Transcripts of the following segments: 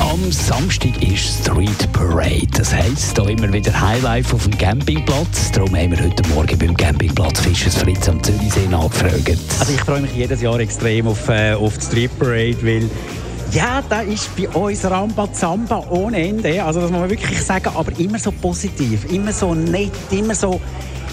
am Samstag ist Street Parade. Das heisst, da immer wieder Highlife auf dem Campingplatz. Darum haben wir heute Morgen beim Campingplatz Fischers Fritz am Zürichsee nachgefragt. Also ich freue mich jedes Jahr extrem auf, äh, auf die Street Parade, weil ja, da ist bei uns Rambazamba ohne Ende. Also das muss man wirklich sagen, aber immer so positiv, immer so nett, immer so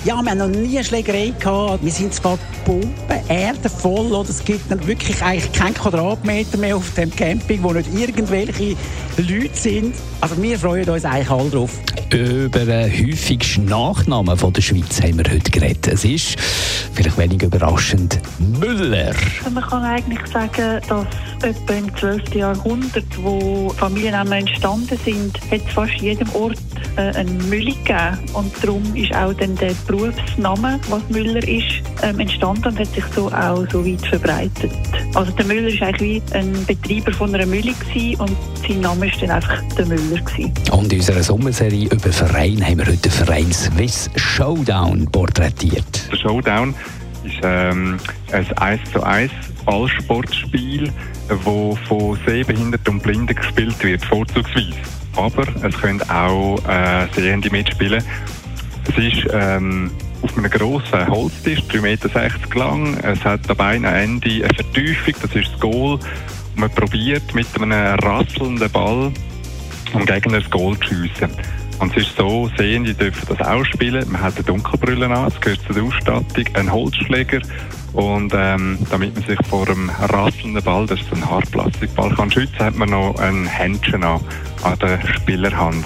ja, wir haben noch nie eine Schlägerei gehabt. Wir sind zwar Pumpen, Erde voll, oder es gibt wirklich eigentlich keinen Quadratmeter mehr auf dem Camping, wo nicht irgendwelche Leute sind. Also wir freuen uns eigentlich alle drauf. Über den häufigsten Nachnamen von der Schweiz haben wir heute geredet. Es ist, vielleicht wenig überraschend, Müller. Man kann eigentlich sagen, dass etwa im 12. Jahrhundert, wo Familiennamen entstanden sind, hat es fast jedem Ort äh, einen Müller gegeben. Und darum ist auch dann der Berufsname, was Müller ist, ähm, entstanden und hat sich so auch so weit verbreitet. Also der Müller ist eigentlich wie ein Betreiber von einer Mühle gewesen und sein Name ist dann einfach der Müller gewesen. Und in unserer Sommerserie über Verein haben wir heute den Verein Swiss Showdown porträtiert. Der Showdown ist ähm, ein 1 zu 1 Ballsportspiel, das von Sehbehinderten und Blinden gespielt wird, vorzugsweise. Aber es können auch äh, Sehende mitspielen. Es ist ähm, auf einem grossen Holztisch, 3,60 Meter lang. Es hat am Ende eine Vertiefung, das ist das Goal. Und man probiert mit einem rasselnden Ball am Gegner das Goal zu schiessen. Und es ist so, Sehende dürfen das auch spielen. Man hat eine Dunkelbrille an, das gehört zur Ausstattung, einen Holzschläger und ähm, damit man sich vor einem rasselnden Ball, das ist ein Hartplastikball, kann schützen, hat man noch ein Händchen an, an der Spielerhand.